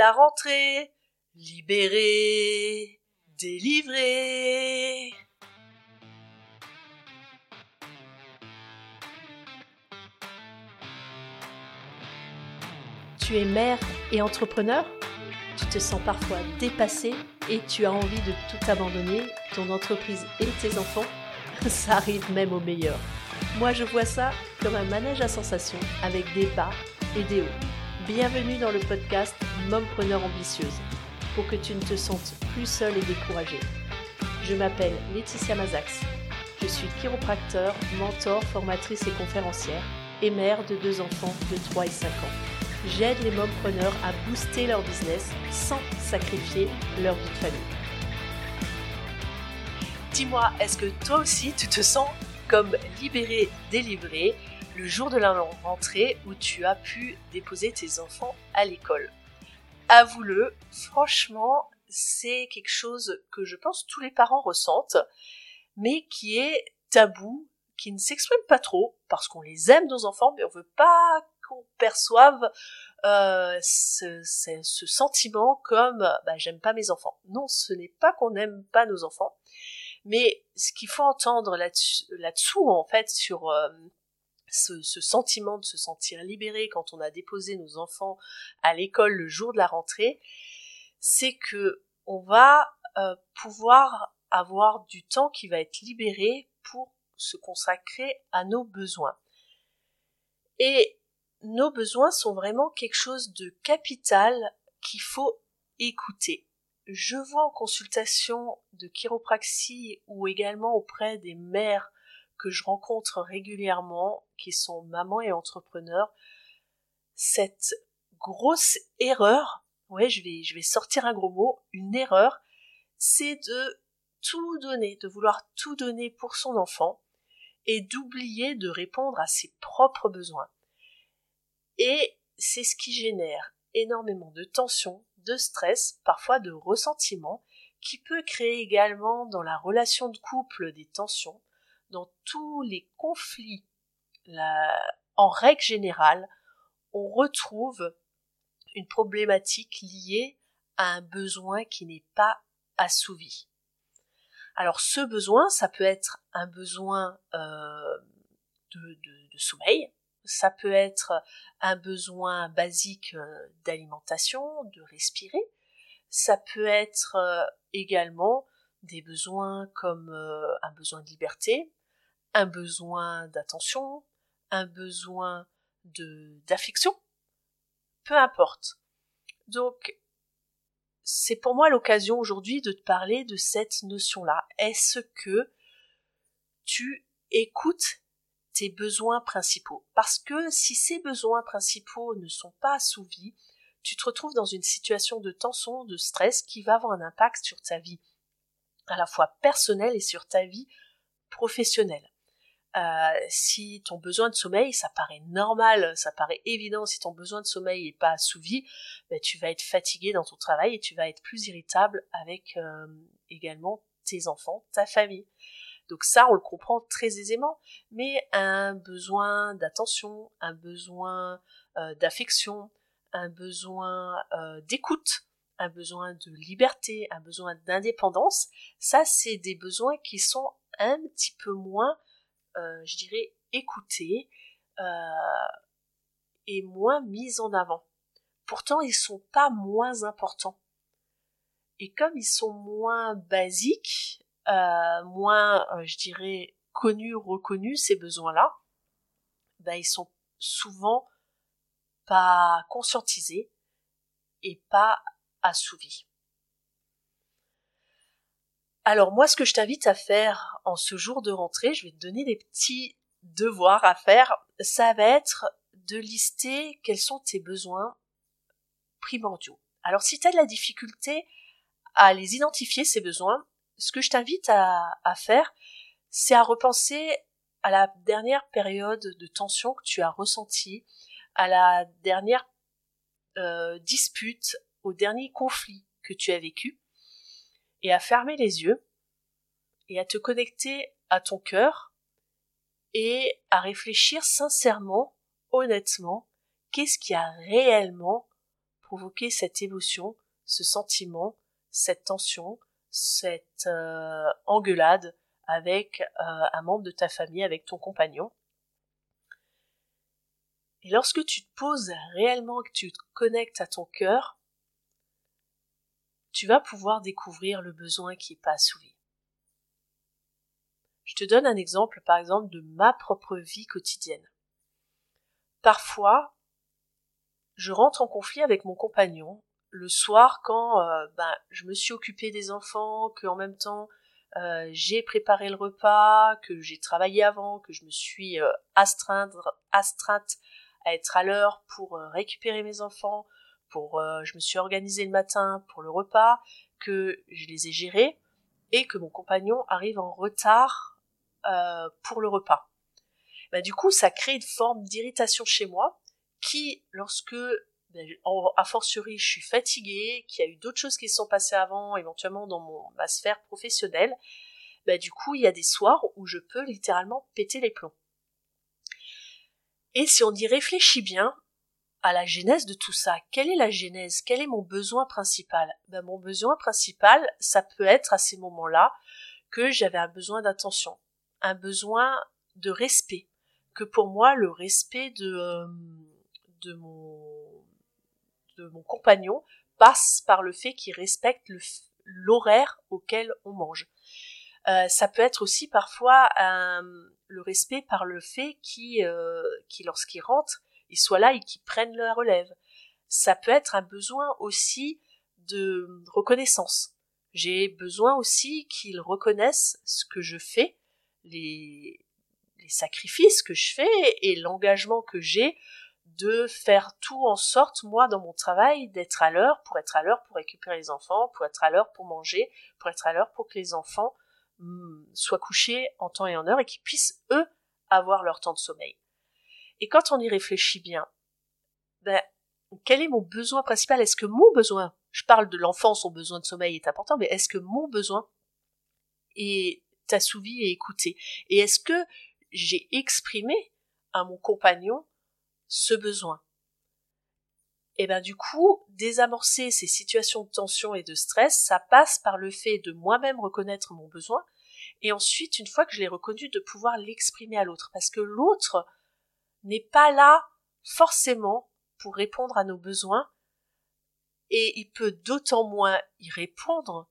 la rentrée. Libéré, délivré. Tu es mère et entrepreneur? Tu te sens parfois dépassé et tu as envie de tout abandonner, ton entreprise et tes enfants? Ça arrive même au meilleur. Moi je vois ça comme un manège à sensations avec des bas et des hauts. Bienvenue dans le podcast Mompreneur ambitieuse pour que tu ne te sentes plus seule et découragée. Je m'appelle Laetitia Mazax. Je suis chiropracteur, mentor, formatrice et conférencière et mère de deux enfants de 3 et 5 ans. J'aide les mompreneurs à booster leur business sans sacrifier leur vie de famille. Dis-moi, est-ce que toi aussi tu te sens comme libéré, délivré jour de la rentrée où tu as pu déposer tes enfants à l'école. Avoue-le, franchement, c'est quelque chose que je pense tous les parents ressentent, mais qui est tabou, qui ne s'exprime pas trop, parce qu'on les aime nos enfants, mais on veut pas qu'on perçoive euh, ce, ce, sentiment comme bah, j'aime pas mes enfants. Non, ce n'est pas qu'on n'aime pas nos enfants, mais ce qu'il faut entendre là-dessous, en fait, sur euh, ce, sentiment de se sentir libéré quand on a déposé nos enfants à l'école le jour de la rentrée, c'est que on va euh, pouvoir avoir du temps qui va être libéré pour se consacrer à nos besoins. Et nos besoins sont vraiment quelque chose de capital qu'il faut écouter je vois en consultation de chiropraxie ou également auprès des mères que je rencontre régulièrement, qui sont mamans et entrepreneurs, cette grosse erreur, ouais, je vais, sortir un gros mot, une erreur, c'est de tout donner, de vouloir tout donner pour son enfant et d'oublier de répondre à ses propres besoins. Et c'est ce qui génère énormément de tension, de stress, parfois de ressentiment, qui peut créer également dans la relation de couple des tensions, dans tous les conflits. En règle générale, on retrouve une problématique liée à un besoin qui n'est pas assouvi. Alors ce besoin, ça peut être un besoin euh, de sommeil, ça peut être un besoin basique euh, d'alimentation, de respirer. Ça peut être euh, également des besoins comme un besoin de liberté, un besoin d'attention, un besoin de d'affection. Peu importe. Donc c'est pour moi l'occasion aujourd'hui de te parler de cette notion-là. Est-ce que tu écoutes tes besoins principaux? Parce que si ces besoins principaux ne sont pas assouvis, tu te retrouves dans une situation de tension, de stress qui va avoir un impact sur ta vie à la fois personnelle et sur ta vie professionnelle. Euh, si ton besoin de sommeil, ça paraît normal, ça paraît évident, si ton besoin de sommeil n'est pas assouvi, ben, tu vas être fatigué dans ton travail et tu vas être plus irritable avec euh, également tes enfants, ta famille. Donc ça, on le comprend très aisément. Mais un besoin d'attention, un besoin euh, d'affection, un besoin euh, d'écoute, un besoin de liberté, un besoin d'indépendance, ça, c'est des besoins qui sont un petit peu moins, je dirais, écoutés et moins mis en avant. Pourtant, ils sont pas moins importants. Et comme ils sont moins basiques, euh, moins, euh, je dirais, connus, reconnus, ces besoins-là, ben, ils sont souvent pas conscientisés et pas assouvis. Alors moi, ce que je t'invite à faire en ce jour de rentrée, je vais te donner des petits devoirs à faire. Ça va être de lister quels sont tes besoins primordiaux. Alors si tu as de la difficulté à les identifier, ces besoins, ce que je t'invite à, faire, c'est à repenser à la dernière période de tension que tu as ressentie, à la dernière euh, dispute, au dernier conflit que tu as vécu, et à fermer les yeux, et à te connecter à ton cœur, et à réfléchir sincèrement, honnêtement, qu'est-ce qui a réellement provoquer cette émotion, ce sentiment, cette tension, cette euh, engueulade avec euh, un membre de ta famille, avec ton compagnon. Et lorsque tu te poses réellement, que tu te connectes à ton cœur, tu vas pouvoir découvrir le besoin qui n'est pas assouvi. Je te donne un exemple, par exemple, de ma propre vie quotidienne. Parfois, je rentre en conflit avec mon compagnon le soir quand euh, ben, je me suis occupée des enfants, que en même temps euh, j'ai préparé le repas, que j'ai travaillé avant, que je me suis euh, astreinte, astreinte à être à l'heure pour récupérer mes enfants, pour je me suis organisée le matin pour le repas, que je les ai gérés et que mon compagnon arrive en retard pour le repas. Ben, du coup, ça crée une forme d'irritation chez moi qui, lorsque ben, a fortiori je suis fatiguée, qu'il y a eu d'autres choses qui se sont passées avant, éventuellement dans mon, ma sphère professionnelle, ben, du coup il y a des soirs où je peux littéralement péter les plombs. Et si on y réfléchit bien à la genèse de tout ça, quelle est la genèse? Quel est mon besoin principal? Ben, Mon besoin principal, ça peut être à ces moments-là que j'avais un besoin d'attention, un besoin de respect, que pour moi le respect de, euh, de mon de mon compagnon passe par le fait qu'il respecte l'horaire auquel on mange. Euh, ça peut être aussi parfois le respect par le fait qu'il, euh, lorsqu'il rentre, il soit là et qu'il prenne la relève. Ça peut être un besoin aussi de reconnaissance. J'ai besoin aussi qu'il reconnaisse ce que je fais, les, sacrifices que je fais et l'engagement que j'ai de faire tout en sorte, moi, dans mon travail, d'être à l'heure, pour être à l'heure pour récupérer les enfants, pour être à l'heure pour manger, pour être à l'heure pour que les enfants hmm, soient couchés en temps et en heure et qu'ils puissent, eux, avoir leur temps de sommeil. Et quand on y réfléchit bien, ben, quel est mon besoin principal? Est-ce que mon besoin, je parle de l'enfant, son besoin de sommeil est important, mais est-ce que mon besoin est assouvi et écouté? Et est-ce que j'ai exprimé à mon compagnon ce besoin? Et ben du coup, désamorcer ces situations de tension et de stress, ça passe par le fait de moi-même reconnaître mon besoin, et ensuite, une fois que je l'ai reconnu, de pouvoir l'exprimer à l'autre, parce que l'autre n'est pas là forcément pour répondre à nos besoins, et il peut d'autant moins y répondre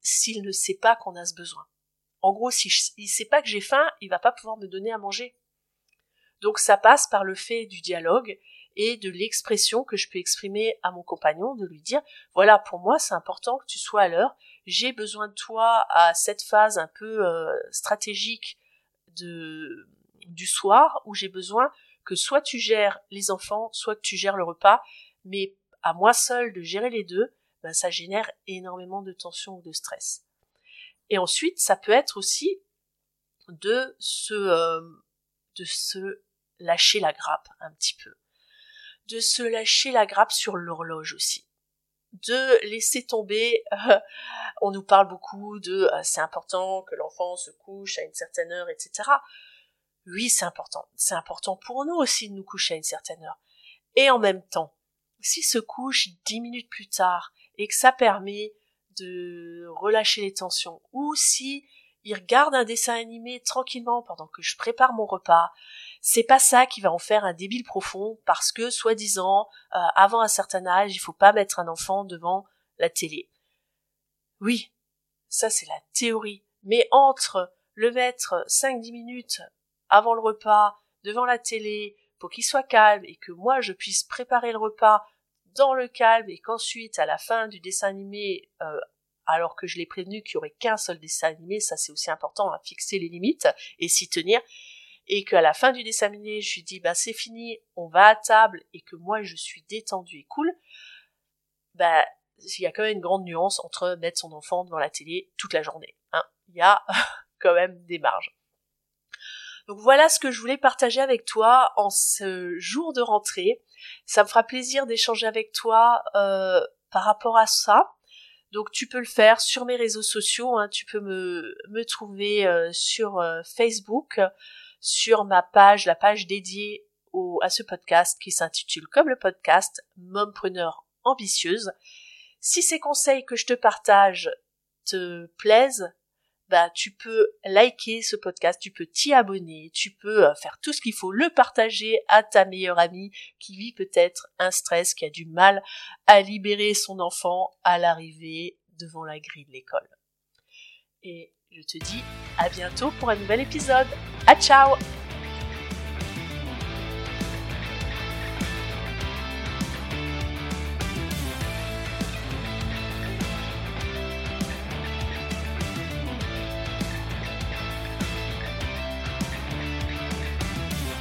s'il ne sait pas qu'on a ce besoin. En gros, s'il ne sait pas que j'ai faim, il va pas pouvoir me donner à manger. Donc ça passe par le fait du dialogue et de l'expression que je peux exprimer à mon compagnon, de lui dire voilà pour moi c'est important que tu sois à l'heure, j'ai besoin de toi à cette phase un peu euh, stratégique de du soir où j'ai besoin que soit tu gères les enfants, soit que tu gères le repas, mais à moi seul de gérer les deux, ben ça génère énormément de tension ou de stress. Et ensuite, ça peut être aussi de se euh, de se lâcher la grappe un petit peu, de se lâcher la grappe sur l'horloge aussi, de laisser tomber. Euh, on nous parle beaucoup de euh, c'est important que l'enfant se couche à une certaine heure, etc. Oui, c'est important. C'est important pour nous aussi de nous coucher à une certaine heure. Et en même temps, s'il se couche dix minutes plus tard et que ça permet de relâcher les tensions, ou si il regarde un dessin animé tranquillement pendant que je prépare mon repas, c'est pas ça qui va en faire un débile profond parce que, soi-disant, euh, avant un certain âge, il faut pas mettre un enfant devant la télé. Oui, ça c'est la théorie. Mais entre le mettre 5-10 minutes avant le repas, devant la télé, pour qu'il soit calme et que moi je puisse préparer le repas dans le calme et qu'ensuite à la fin du dessin animé euh, alors que je l'ai prévenu qu'il y aurait qu'un seul dessin animé, ça c'est aussi important à fixer les limites et s'y tenir, et qu'à la fin du dessin animé, je lui dis bah c'est fini, on va à table et que moi je suis détendu et cool, bah il y a quand même une grande nuance entre mettre son enfant devant la télé toute la journée. Hein. Il y a quand même des marges. Donc voilà ce que je voulais partager avec toi en ce jour de rentrée. Ça me fera plaisir d'échanger avec toi euh, par rapport à ça. Donc tu peux le faire sur mes réseaux sociaux, hein. tu peux me, me trouver euh, sur euh, Facebook, sur ma page, la page dédiée à ce podcast qui s'intitule comme le podcast Mompreneur ambitieuse. Si ces conseils que je te partage te plaisent, bah tu peux liker ce podcast, tu peux t'y abonner, tu peux euh, faire tout ce qu'il faut, le partager à ta meilleure amie qui vit peut-être un stress, qui a du mal à libérer son enfant à l'arrivée devant la grille de l'école. Et je te dis à bientôt pour un nouvel épisode. À ciao